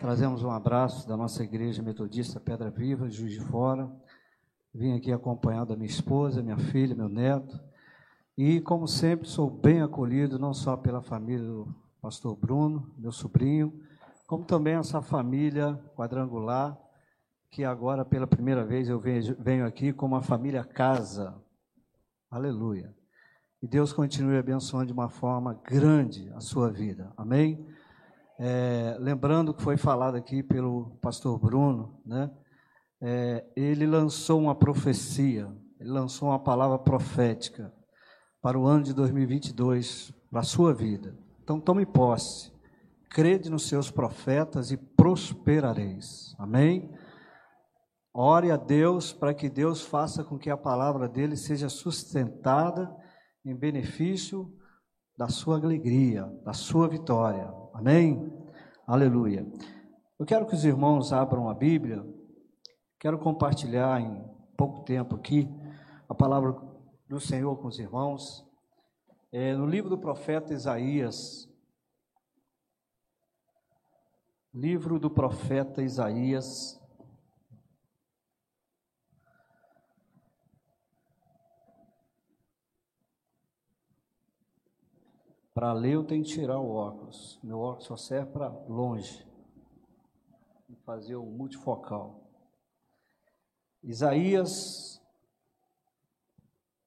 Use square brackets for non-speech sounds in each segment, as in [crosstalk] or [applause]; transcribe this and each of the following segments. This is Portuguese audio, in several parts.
Trazemos um abraço da nossa igreja metodista Pedra Viva, Juiz de Fora. Vim aqui acompanhado da minha esposa, minha filha, meu neto. E, como sempre, sou bem acolhido, não só pela família do pastor Bruno, meu sobrinho, como também essa família quadrangular, que agora, pela primeira vez, eu venho aqui como a família casa. Aleluia. E Deus continue abençoando de uma forma grande a sua vida. Amém? É, lembrando que foi falado aqui pelo pastor Bruno, né? É, ele lançou uma profecia, ele lançou uma palavra profética para o ano de 2022, para a sua vida. Então tome posse, crede nos seus profetas e prosperareis. Amém? Ore a Deus para que Deus faça com que a palavra dele seja sustentada em benefício da sua alegria, da sua vitória. Amém? Aleluia. Eu quero que os irmãos abram a Bíblia. Quero compartilhar em pouco tempo aqui a palavra do Senhor com os irmãos. É, no livro do profeta Isaías, livro do profeta Isaías, Para ler eu tenho que tirar o óculos. Meu óculos só serve para longe. E fazer o multifocal. Isaías,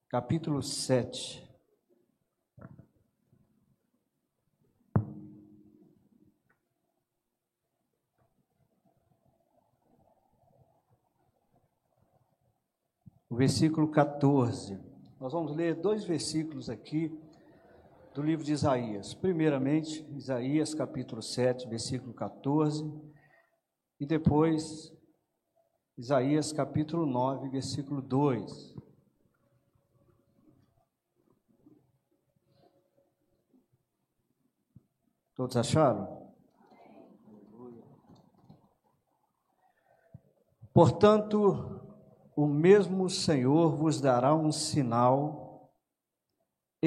capítulo 7. O versículo 14. Nós vamos ler dois versículos aqui do livro de Isaías. Primeiramente, Isaías capítulo 7, versículo 14, e depois Isaías capítulo 9, versículo 2. Todos acharam? Portanto, o mesmo Senhor vos dará um sinal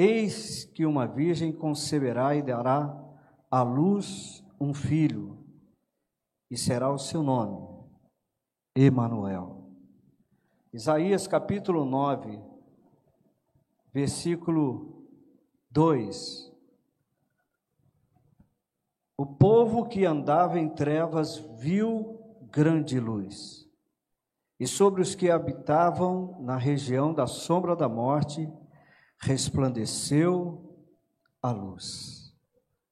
Eis que uma virgem conceberá e dará à luz um filho, e será o seu nome, Emanuel. Isaías capítulo 9, versículo 2. O povo que andava em trevas viu grande luz, e sobre os que habitavam na região da sombra da morte, resplandeceu a luz.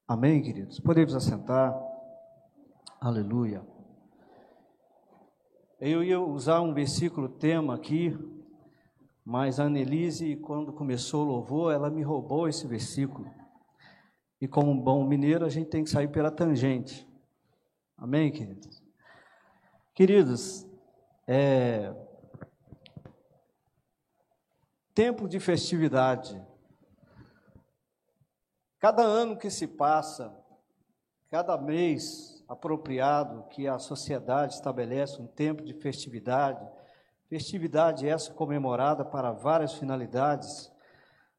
Amém, queridos? Podemos assentar? Aleluia. Eu ia usar um versículo tema aqui, mas a Annelise, quando começou o louvor, ela me roubou esse versículo. E como um bom mineiro, a gente tem que sair pela tangente. Amém, queridos? Queridos, é, tempo de festividade. Cada ano que se passa, cada mês apropriado que a sociedade estabelece um tempo de festividade, festividade essa comemorada para várias finalidades,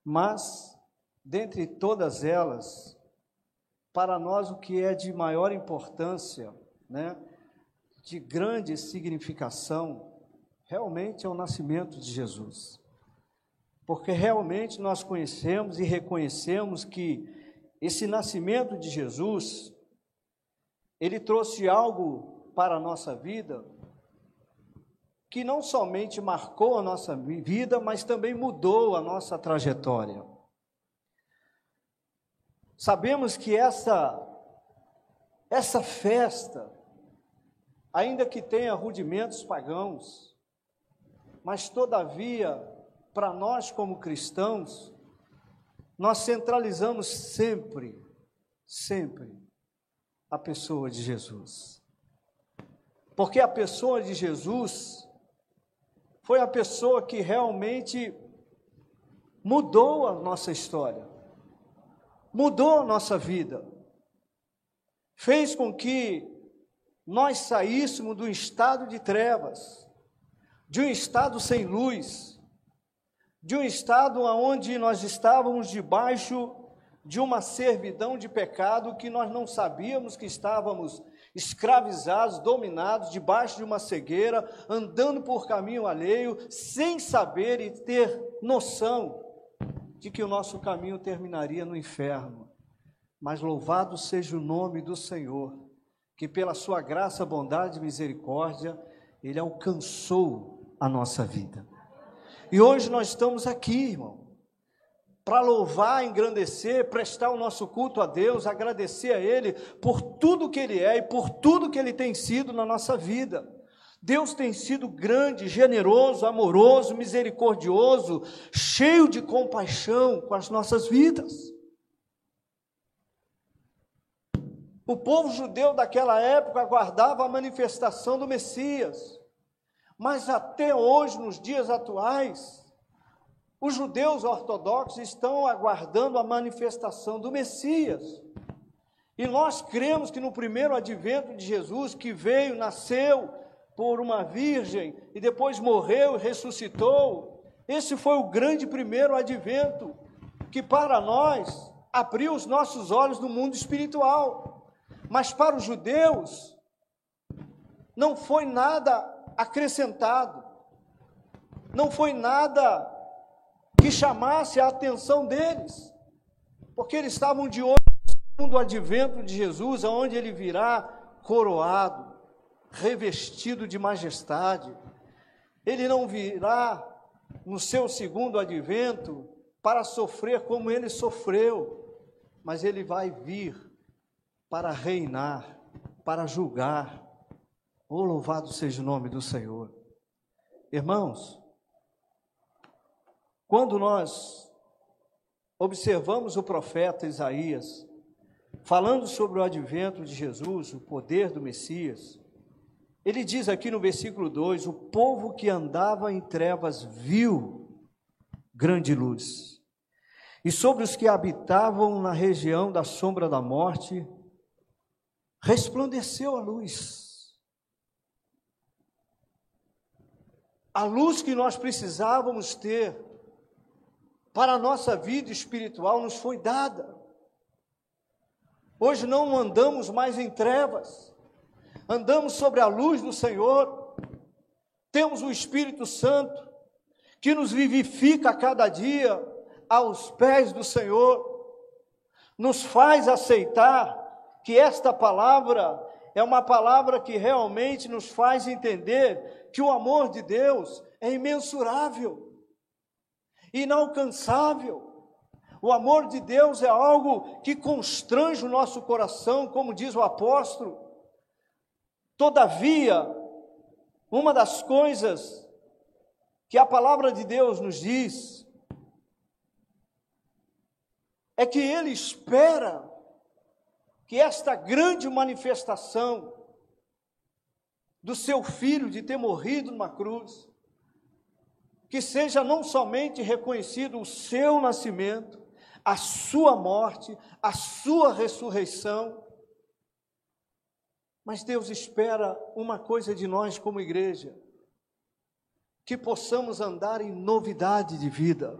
mas dentre todas elas, para nós o que é de maior importância, né, de grande significação, realmente é o nascimento de Jesus porque realmente nós conhecemos e reconhecemos que esse nascimento de Jesus, ele trouxe algo para a nossa vida que não somente marcou a nossa vida, mas também mudou a nossa trajetória. Sabemos que essa essa festa, ainda que tenha rudimentos pagãos, mas todavia para nós como cristãos, nós centralizamos sempre, sempre, a pessoa de Jesus. Porque a pessoa de Jesus foi a pessoa que realmente mudou a nossa história, mudou a nossa vida, fez com que nós saíssemos do estado de trevas, de um estado sem luz, de um estado onde nós estávamos debaixo de uma servidão de pecado que nós não sabíamos que estávamos escravizados, dominados, debaixo de uma cegueira, andando por caminho alheio, sem saber e ter noção de que o nosso caminho terminaria no inferno. Mas louvado seja o nome do Senhor, que pela sua graça, bondade e misericórdia, Ele alcançou a nossa vida. E hoje nós estamos aqui, irmão, para louvar, engrandecer, prestar o nosso culto a Deus, agradecer a Ele por tudo que Ele é e por tudo que Ele tem sido na nossa vida. Deus tem sido grande, generoso, amoroso, misericordioso, cheio de compaixão com as nossas vidas. O povo judeu daquela época aguardava a manifestação do Messias, mas até hoje, nos dias atuais, os judeus ortodoxos estão aguardando a manifestação do Messias. E nós cremos que no primeiro advento de Jesus, que veio, nasceu por uma virgem e depois morreu e ressuscitou, esse foi o grande primeiro advento que para nós abriu os nossos olhos no mundo espiritual. Mas para os judeus não foi nada acrescentado, não foi nada que chamasse a atenção deles, porque eles estavam de olho no advento de Jesus, aonde ele virá coroado, revestido de majestade. Ele não virá no seu segundo advento para sofrer como ele sofreu, mas ele vai vir para reinar, para julgar. Oh, louvado seja o nome do Senhor. Irmãos, quando nós observamos o profeta Isaías falando sobre o advento de Jesus, o poder do Messias, ele diz aqui no versículo 2: O povo que andava em trevas viu grande luz, e sobre os que habitavam na região da sombra da morte, resplandeceu a luz. A luz que nós precisávamos ter para a nossa vida espiritual nos foi dada. Hoje não andamos mais em trevas, andamos sobre a luz do Senhor, temos o Espírito Santo que nos vivifica a cada dia aos pés do Senhor, nos faz aceitar que esta palavra é uma palavra que realmente nos faz entender que o amor de Deus é imensurável inalcançável. O amor de Deus é algo que constrange o nosso coração, como diz o apóstolo. Todavia, uma das coisas que a palavra de Deus nos diz é que Ele espera que esta grande manifestação do seu filho de ter morrido numa cruz, que seja não somente reconhecido o seu nascimento, a sua morte, a sua ressurreição, mas Deus espera uma coisa de nós como igreja: que possamos andar em novidade de vida.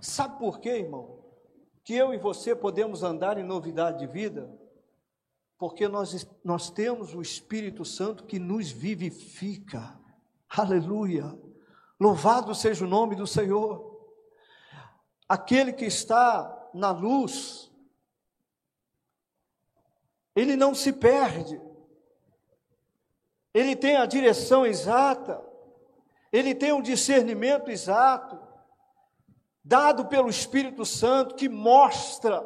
Sabe por quê, irmão? Que eu e você podemos andar em novidade de vida? Porque nós, nós temos o Espírito Santo que nos vivifica. Aleluia. Louvado seja o nome do Senhor. Aquele que está na luz, ele não se perde, ele tem a direção exata, ele tem o discernimento exato, dado pelo Espírito Santo, que mostra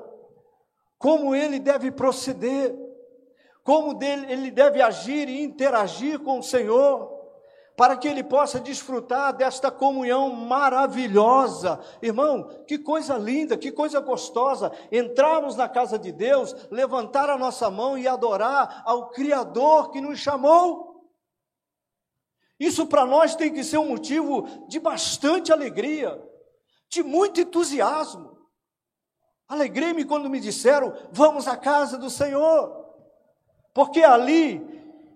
como ele deve proceder, como ele deve agir e interagir com o Senhor para que ele possa desfrutar desta comunhão maravilhosa. Irmão, que coisa linda, que coisa gostosa entrarmos na casa de Deus, levantar a nossa mão e adorar ao Criador que nos chamou. Isso para nós tem que ser um motivo de bastante alegria, de muito entusiasmo. Alegrei-me quando me disseram: vamos à casa do Senhor, porque é ali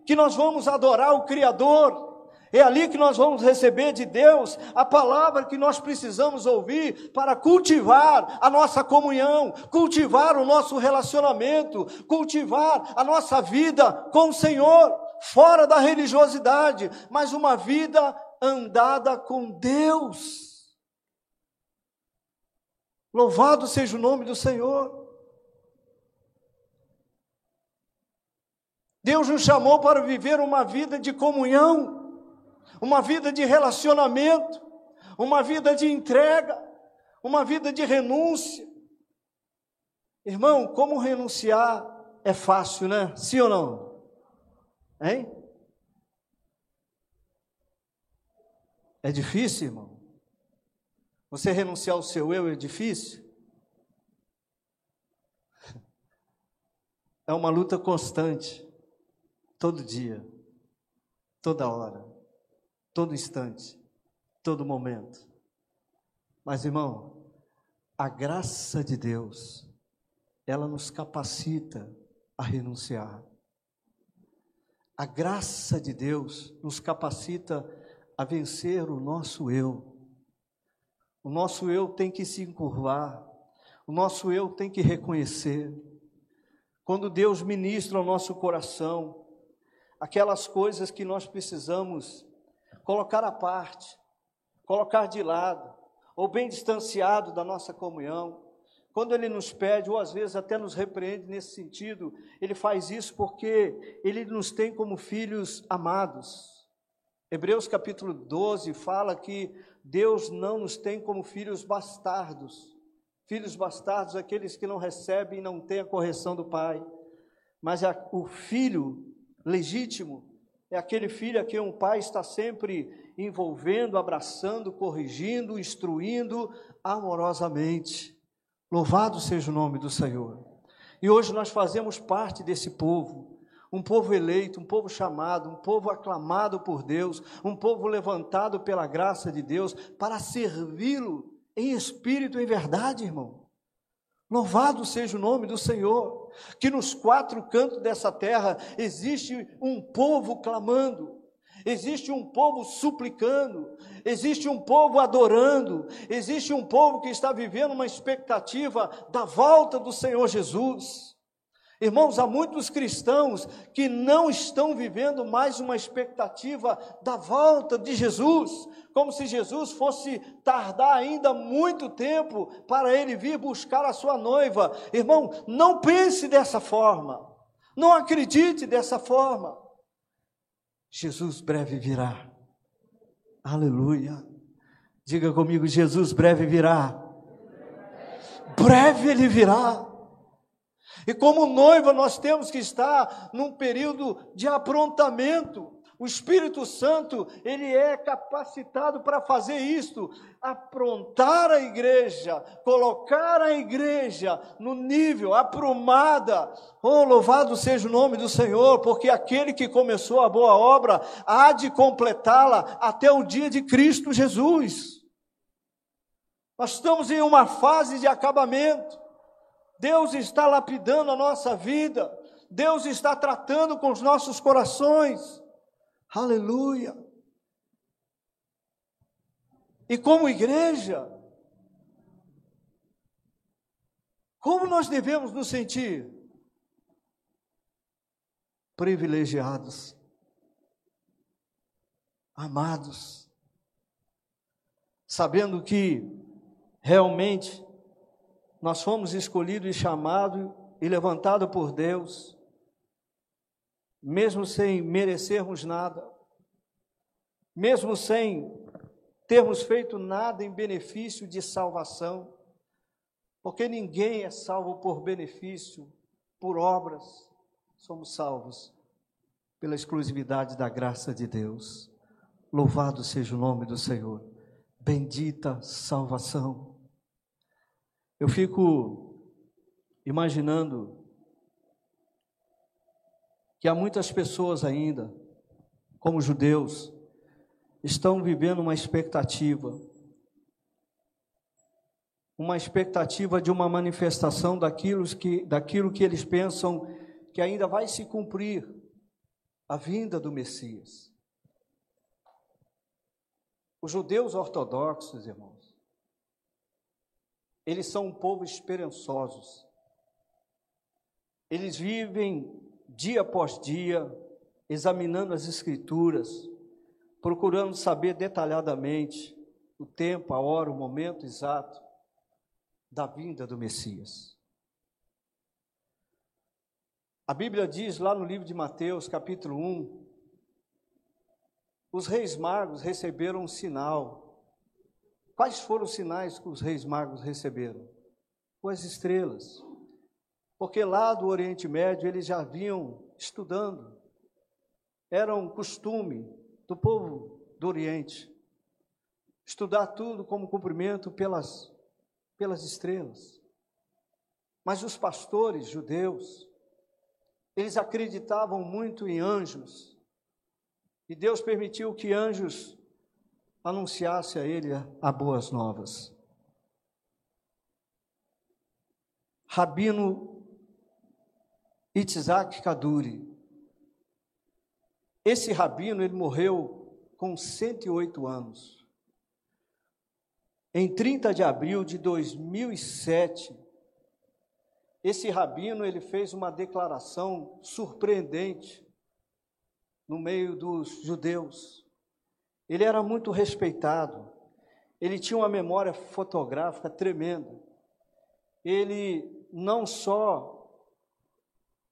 que nós vamos adorar o Criador. É ali que nós vamos receber de Deus a palavra que nós precisamos ouvir para cultivar a nossa comunhão, cultivar o nosso relacionamento, cultivar a nossa vida com o Senhor, fora da religiosidade, mas uma vida andada com Deus. Louvado seja o nome do Senhor. Deus nos chamou para viver uma vida de comunhão uma vida de relacionamento, uma vida de entrega, uma vida de renúncia. Irmão, como renunciar é fácil, né? Sim ou não? Hein? É difícil, irmão? Você renunciar ao seu eu é difícil? É uma luta constante, todo dia, toda hora todo instante, todo momento. Mas, irmão, a graça de Deus, ela nos capacita a renunciar. A graça de Deus nos capacita a vencer o nosso eu. O nosso eu tem que se encurvar, o nosso eu tem que reconhecer. Quando Deus ministra ao nosso coração aquelas coisas que nós precisamos colocar à parte, colocar de lado, ou bem distanciado da nossa comunhão. Quando ele nos pede, ou às vezes até nos repreende nesse sentido, ele faz isso porque ele nos tem como filhos amados. Hebreus capítulo 12 fala que Deus não nos tem como filhos bastardos. Filhos bastardos, aqueles que não recebem e não têm a correção do pai. Mas o filho legítimo é aquele filho a quem um pai está sempre envolvendo, abraçando, corrigindo, instruindo amorosamente. Louvado seja o nome do Senhor. E hoje nós fazemos parte desse povo, um povo eleito, um povo chamado, um povo aclamado por Deus, um povo levantado pela graça de Deus para servi-lo em espírito e em verdade, irmão. Louvado seja o nome do Senhor, que nos quatro cantos dessa terra existe um povo clamando, existe um povo suplicando, existe um povo adorando, existe um povo que está vivendo uma expectativa da volta do Senhor Jesus. Irmãos, há muitos cristãos que não estão vivendo mais uma expectativa da volta de Jesus, como se Jesus fosse tardar ainda muito tempo para ele vir buscar a sua noiva. Irmão, não pense dessa forma, não acredite dessa forma. Jesus breve virá. Aleluia. Diga comigo: Jesus breve virá. Breve ele virá. E como noiva, nós temos que estar num período de aprontamento. O Espírito Santo, ele é capacitado para fazer isto, aprontar a igreja, colocar a igreja no nível, aprumada. Oh, louvado seja o nome do Senhor, porque aquele que começou a boa obra há de completá-la até o dia de Cristo Jesus. Nós estamos em uma fase de acabamento. Deus está lapidando a nossa vida, Deus está tratando com os nossos corações. Aleluia. E como igreja, como nós devemos nos sentir? Privilegiados, amados, sabendo que realmente nós fomos escolhidos e chamados e levantados por Deus, mesmo sem merecermos nada, mesmo sem termos feito nada em benefício de salvação, porque ninguém é salvo por benefício, por obras, somos salvos pela exclusividade da graça de Deus. Louvado seja o nome do Senhor. Bendita salvação. Eu fico imaginando que há muitas pessoas ainda, como judeus, estão vivendo uma expectativa, uma expectativa de uma manifestação daquilo que, daquilo que eles pensam que ainda vai se cumprir a vinda do Messias. Os judeus ortodoxos, irmãos, eles são um povo esperançosos. Eles vivem dia após dia examinando as Escrituras, procurando saber detalhadamente o tempo, a hora, o momento exato da vinda do Messias. A Bíblia diz lá no livro de Mateus, capítulo 1, os reis magos receberam um sinal. Quais foram os sinais que os reis magos receberam? As estrelas. Porque lá do Oriente Médio eles já vinham estudando. Era um costume do povo do Oriente estudar tudo como cumprimento pelas, pelas estrelas. Mas os pastores judeus, eles acreditavam muito em anjos. E Deus permitiu que anjos anunciassem a ele a boas novas. Rabino Itzhak Kaduri. Esse rabino, ele morreu com 108 anos. Em 30 de abril de 2007, esse rabino ele fez uma declaração surpreendente no meio dos judeus. Ele era muito respeitado. Ele tinha uma memória fotográfica tremenda. Ele não só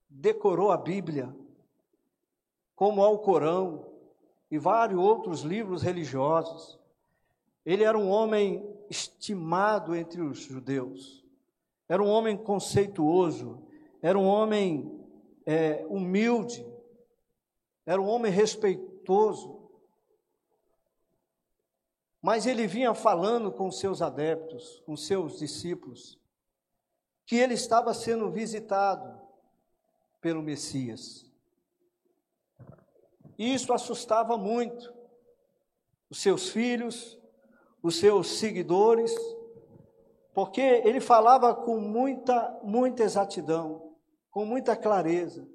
decorou a Bíblia, como ao Corão e vários outros livros religiosos. Ele era um homem estimado entre os judeus, era um homem conceituoso, era um homem é, humilde, era um homem respeitoso. Mas ele vinha falando com seus adeptos, com seus discípulos, que ele estava sendo visitado pelo Messias. Isso assustava muito os seus filhos, os seus seguidores, porque ele falava com muita, muita exatidão, com muita clareza.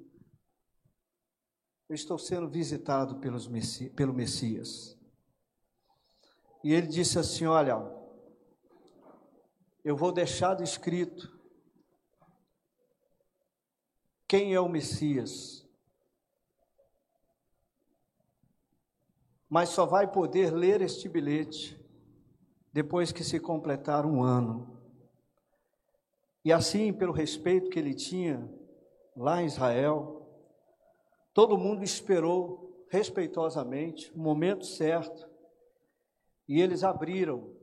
Eu estou sendo visitado pelos Messi, pelo Messias. E ele disse assim: Olha, eu vou deixar escrito quem é o Messias. Mas só vai poder ler este bilhete depois que se completar um ano. E assim, pelo respeito que ele tinha lá em Israel, todo mundo esperou respeitosamente o momento certo e eles abriram,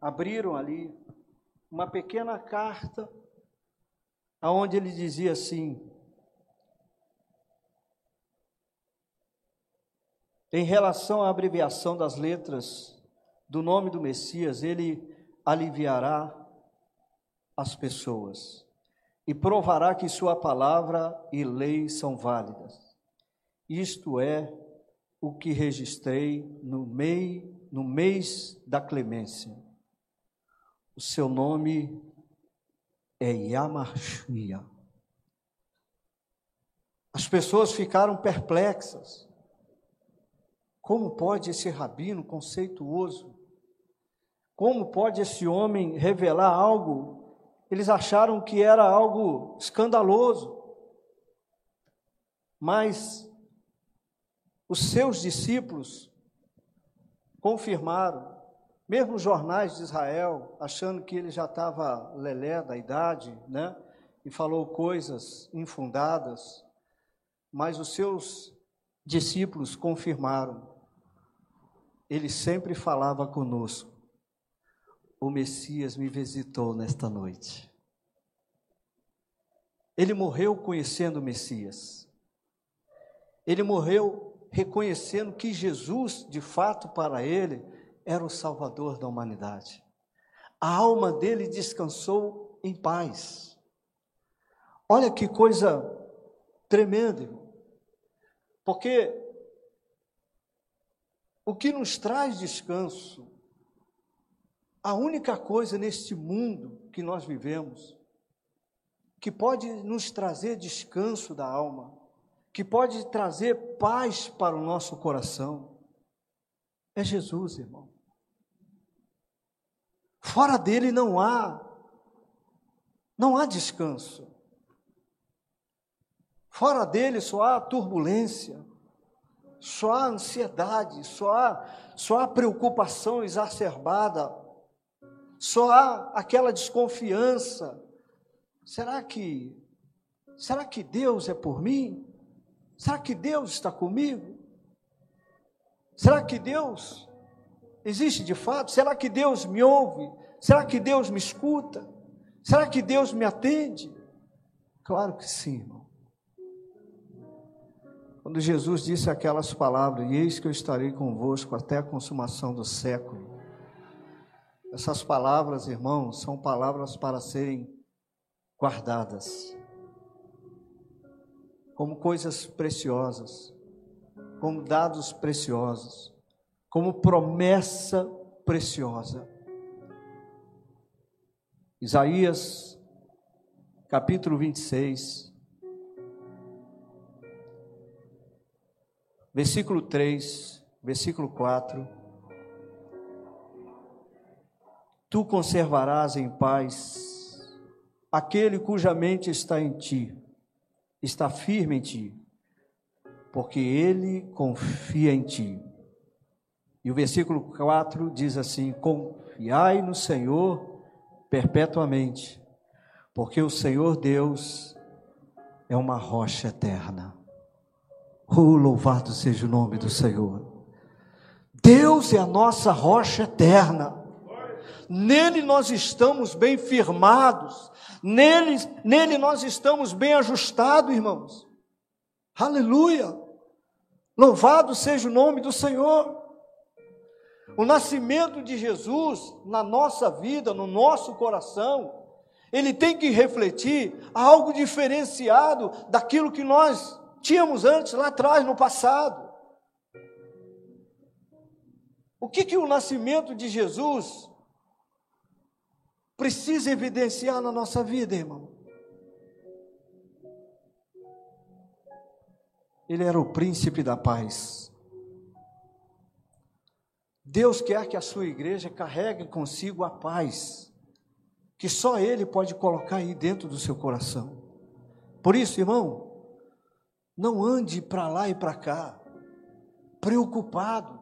abriram ali uma pequena carta aonde ele dizia assim: Em relação à abreviação das letras do nome do Messias, ele aliviará as pessoas e provará que sua palavra e lei são válidas. Isto é o que registrei no, mei, no mês da clemência. O seu nome é Yamashia. As pessoas ficaram perplexas. Como pode esse rabino conceituoso, como pode esse homem revelar algo? Eles acharam que era algo escandaloso. Mas os seus discípulos confirmaram mesmo os jornais de Israel, achando que ele já estava lelé da idade, né? E falou coisas infundadas, mas os seus discípulos confirmaram. Ele sempre falava conosco. O Messias me visitou nesta noite. Ele morreu conhecendo o Messias. Ele morreu reconhecendo que Jesus, de fato, para ele, era o Salvador da humanidade. A alma dele descansou em paz. Olha que coisa tremenda, porque o que nos traz descanso, a única coisa neste mundo que nós vivemos, que pode nos trazer descanso da alma, que pode trazer paz para o nosso coração, é Jesus, irmão. Fora dele não há não há descanso. Fora dele só há turbulência, só há ansiedade, só há, só há preocupação exacerbada, só há aquela desconfiança. Será que será que Deus é por mim? Será que Deus está comigo? Será que Deus existe de fato? Será que Deus me ouve? Será que Deus me escuta? Será que Deus me atende? Claro que sim, irmão. Quando Jesus disse aquelas palavras, e eis que eu estarei convosco até a consumação do século. Essas palavras, irmãos, são palavras para serem guardadas como coisas preciosas, como dados preciosos, como promessa preciosa. Isaías, capítulo 26, versículo 3, versículo 4. Tu conservarás em paz aquele cuja mente está em ti está firme em ti, porque ele confia em ti. E o versículo 4 diz assim: Confiai no Senhor perpetuamente, porque o Senhor Deus é uma rocha eterna. Oh, louvado seja o nome do Senhor. Deus é a nossa rocha eterna. Nele nós estamos bem firmados, nele, nele nós estamos bem ajustados, irmãos. Aleluia! Louvado seja o nome do Senhor. O nascimento de Jesus na nossa vida, no nosso coração, ele tem que refletir algo diferenciado daquilo que nós tínhamos antes, lá atrás, no passado. O que, que o nascimento de Jesus precisa evidenciar na nossa vida, irmão. Ele era o príncipe da paz. Deus quer que a sua igreja carregue consigo a paz, que só Ele pode colocar aí dentro do seu coração. Por isso, irmão, não ande para lá e para cá, preocupado,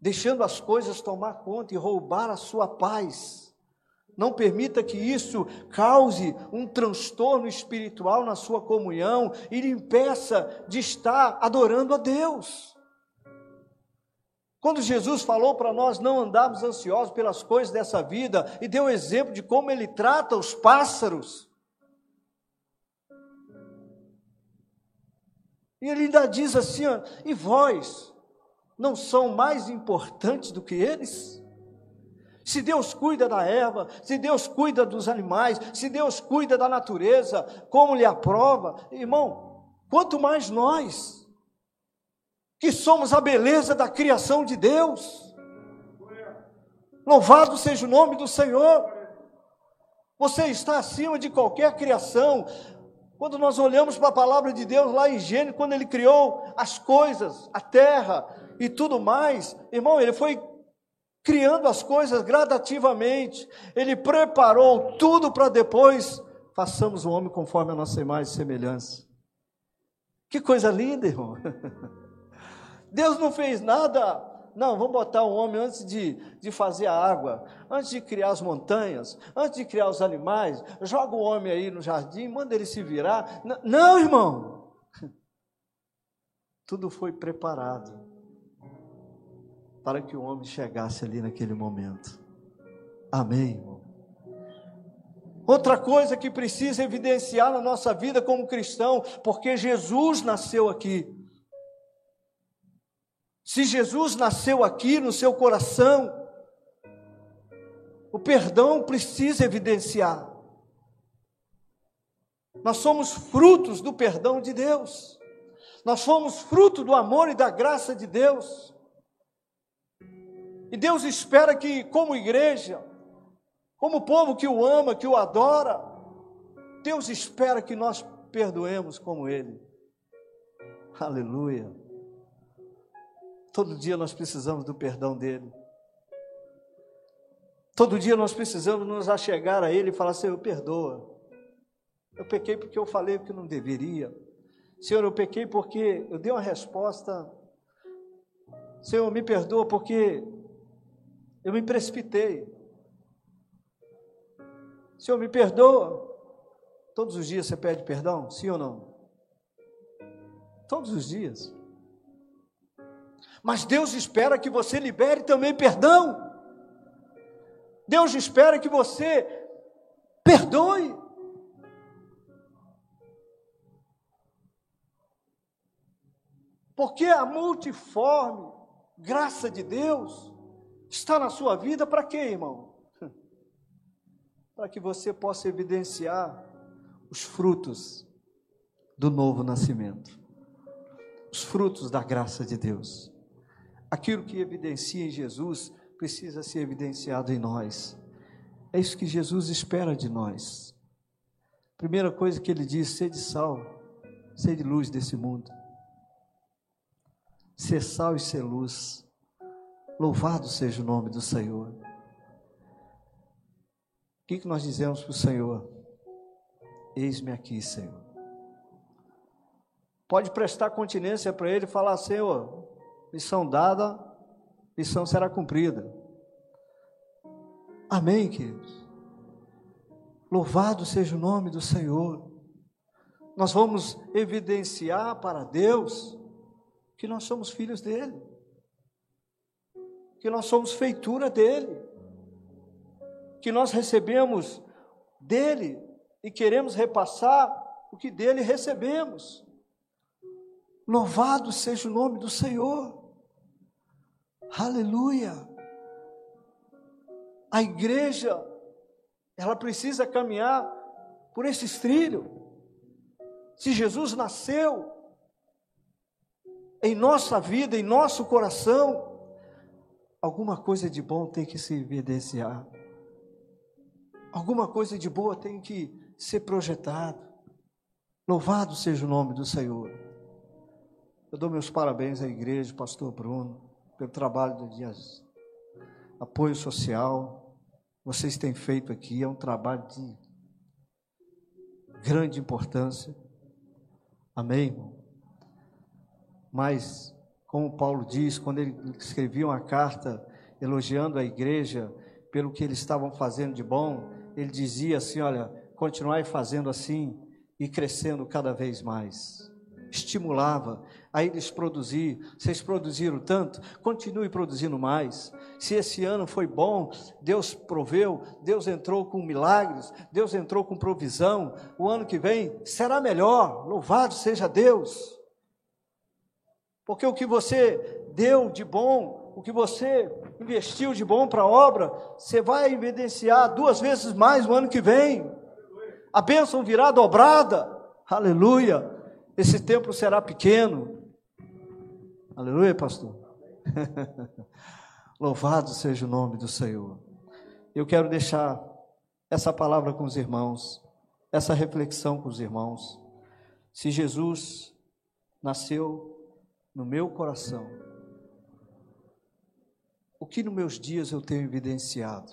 deixando as coisas tomar conta e roubar a sua paz. Não permita que isso cause um transtorno espiritual na sua comunhão e lhe impeça de estar adorando a Deus. Quando Jesus falou para nós não andarmos ansiosos pelas coisas dessa vida e deu exemplo de como ele trata os pássaros, e ele ainda diz assim: ó, e vós não são mais importantes do que eles? Se Deus cuida da erva, se Deus cuida dos animais, se Deus cuida da natureza, como lhe aprova, irmão, quanto mais nós, que somos a beleza da criação de Deus. Louvado seja o nome do Senhor. Você está acima de qualquer criação. Quando nós olhamos para a palavra de Deus lá em Gênesis, quando ele criou as coisas, a terra e tudo mais, irmão, ele foi criando as coisas gradativamente. Ele preparou tudo para depois façamos o homem conforme a nossa imagem e semelhança. Que coisa linda, irmão. [laughs] Deus não fez nada. Não, vamos botar o homem antes de, de fazer a água, antes de criar as montanhas, antes de criar os animais, joga o homem aí no jardim, manda ele se virar. Não, irmão. [laughs] Tudo foi preparado para que o homem chegasse ali naquele momento. Amém, irmão? Outra coisa que precisa evidenciar na nossa vida como cristão, porque Jesus nasceu aqui. Se Jesus nasceu aqui no seu coração, o perdão precisa evidenciar. Nós somos frutos do perdão de Deus. Nós somos fruto do amor e da graça de Deus. E Deus espera que, como igreja, como povo que o ama, que o adora, Deus espera que nós perdoemos como Ele. Aleluia. Todo dia nós precisamos do perdão dEle. Todo dia nós precisamos nos achegar a Ele e falar: Senhor, perdoa. Eu pequei porque eu falei o que não deveria. Senhor, eu pequei porque eu dei uma resposta. Senhor, me perdoa porque eu me precipitei. Senhor, me perdoa. Todos os dias você pede perdão? Sim ou não? Todos os dias. Mas Deus espera que você libere também perdão. Deus espera que você perdoe. Porque a multiforme graça de Deus está na sua vida para quê, irmão? Para que você possa evidenciar os frutos do novo nascimento, os frutos da graça de Deus. Aquilo que evidencia em Jesus precisa ser evidenciado em nós. É isso que Jesus espera de nós. Primeira coisa que ele diz: sede sal, sede luz desse mundo ser sal e ser luz. Louvado seja o nome do Senhor. O que, que nós dizemos para o Senhor? Eis-me aqui, Senhor. Pode prestar continência para Ele e falar: Senhor, missão dada, missão será cumprida. Amém, queridos? Louvado seja o nome do Senhor. Nós vamos evidenciar para Deus que nós somos filhos dele, que nós somos feitura dele, que nós recebemos dele e queremos repassar o que dele recebemos. Louvado seja o nome do Senhor. Aleluia. A igreja, ela precisa caminhar por esse trilho. Se Jesus nasceu em nossa vida, em nosso coração, alguma coisa de bom tem que se evidenciar. Alguma coisa de boa tem que ser projetado. Louvado seja o nome do Senhor. Eu dou meus parabéns à igreja, pastor Bruno, pelo trabalho de apoio social. Vocês têm feito aqui, é um trabalho de grande importância. Amém, irmão? Mas, como Paulo diz, quando ele escrevia uma carta elogiando a igreja pelo que eles estavam fazendo de bom, ele dizia assim: Olha, continuai fazendo assim e crescendo cada vez mais. Estimulava a eles produzir. Vocês produziram tanto, continue produzindo mais. Se esse ano foi bom, Deus proveu, Deus entrou com milagres, Deus entrou com provisão. O ano que vem será melhor. Louvado seja Deus. Porque o que você deu de bom, o que você investiu de bom para a obra, você vai evidenciar duas vezes mais no ano que vem. A bênção virá dobrada. Aleluia. Esse templo será pequeno. Aleluia, pastor. [laughs] Louvado seja o nome do Senhor. Eu quero deixar essa palavra com os irmãos, essa reflexão com os irmãos. Se Jesus nasceu no meu coração, o que nos meus dias eu tenho evidenciado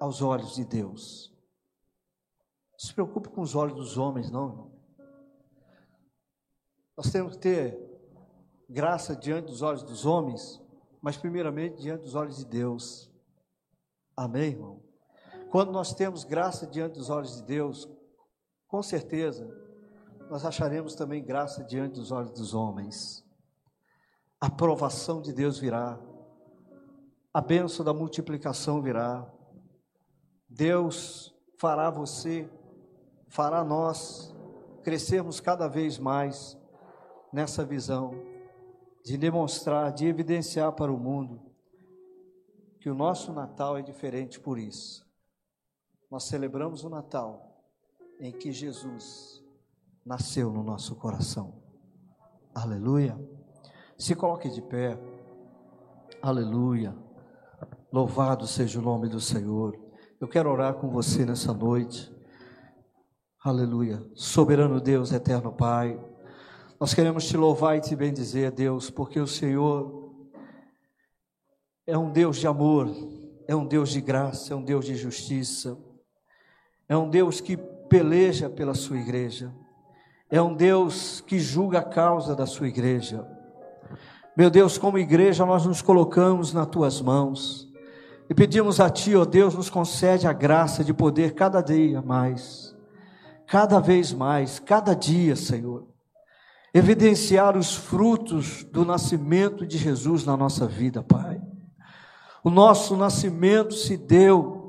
aos olhos de Deus. Não se preocupe com os olhos dos homens, não, irmão. Nós temos que ter graça diante dos olhos dos homens, mas primeiramente diante dos olhos de Deus. Amém, irmão? Quando nós temos graça diante dos olhos de Deus, com certeza nós acharemos também graça diante dos olhos dos homens. A aprovação de Deus virá, a bênção da multiplicação virá. Deus fará você, fará nós crescermos cada vez mais nessa visão de demonstrar, de evidenciar para o mundo que o nosso Natal é diferente por isso. Nós celebramos o Natal em que Jesus nasceu no nosso coração. Aleluia. Se coloque de pé. Aleluia. Louvado seja o nome do Senhor. Eu quero orar com você nessa noite. Aleluia. Soberano Deus, eterno Pai. Nós queremos te louvar e te bendizer, Deus, porque o Senhor é um Deus de amor, é um Deus de graça, é um Deus de justiça. É um Deus que peleja pela sua igreja. É um Deus que julga a causa da sua igreja. Meu Deus, como igreja, nós nos colocamos nas tuas mãos e pedimos a Ti, ó Deus, nos concede a graça de poder cada dia mais, cada vez mais, cada dia, Senhor, evidenciar os frutos do nascimento de Jesus na nossa vida, Pai. O nosso nascimento se deu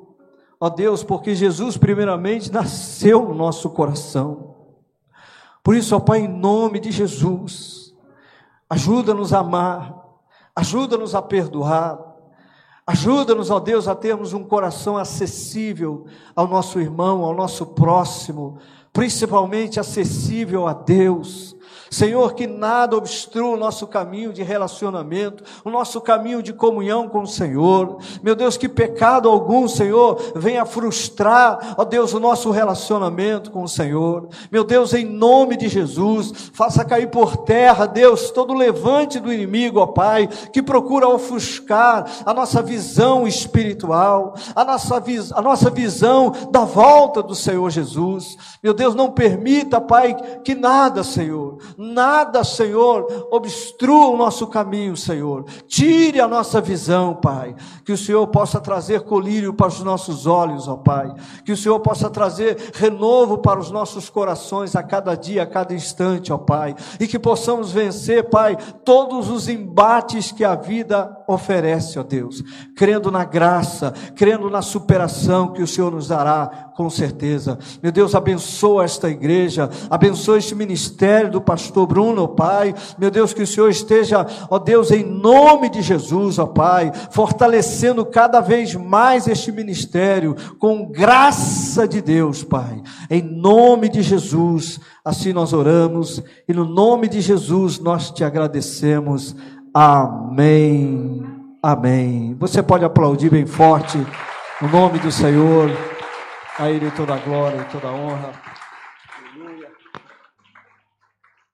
ó Deus, porque Jesus, primeiramente, nasceu no nosso coração. Por isso, ó Pai, em nome de Jesus, ajuda-nos a amar, ajuda-nos a perdoar, ajuda-nos, ó Deus, a termos um coração acessível ao nosso irmão, ao nosso próximo, principalmente acessível a Deus Senhor, que nada obstrua o nosso caminho de relacionamento, o nosso caminho de comunhão com o Senhor. Meu Deus, que pecado algum, Senhor, venha frustrar, ó Deus, o nosso relacionamento com o Senhor. Meu Deus, em nome de Jesus, faça cair por terra, Deus, todo levante do inimigo, ó Pai, que procura ofuscar a nossa visão espiritual, a nossa, a nossa visão da volta do Senhor Jesus. Meu Deus, não permita, Pai, que nada, Senhor, nada, Senhor, obstrua o nosso caminho, Senhor. Tire a nossa visão, Pai. Que o Senhor possa trazer colírio para os nossos olhos, ó Pai. Que o Senhor possa trazer renovo para os nossos corações a cada dia, a cada instante, ó Pai. E que possamos vencer, Pai, todos os embates que a vida oferece, ó Deus. Crendo na graça, crendo na superação que o Senhor nos dará com certeza. Meu Deus, abençoa esta igreja, abençoa este ministério do pastor Bruno, ó Pai. Meu Deus, que o Senhor esteja, ó Deus, em nome de Jesus, ó Pai, fortalecendo cada vez mais este ministério, com graça de Deus, Pai. Em nome de Jesus, assim nós oramos, e no nome de Jesus nós te agradecemos. Amém. Amém. Você pode aplaudir bem forte o nome do Senhor. A Ele toda a glória e toda a honra.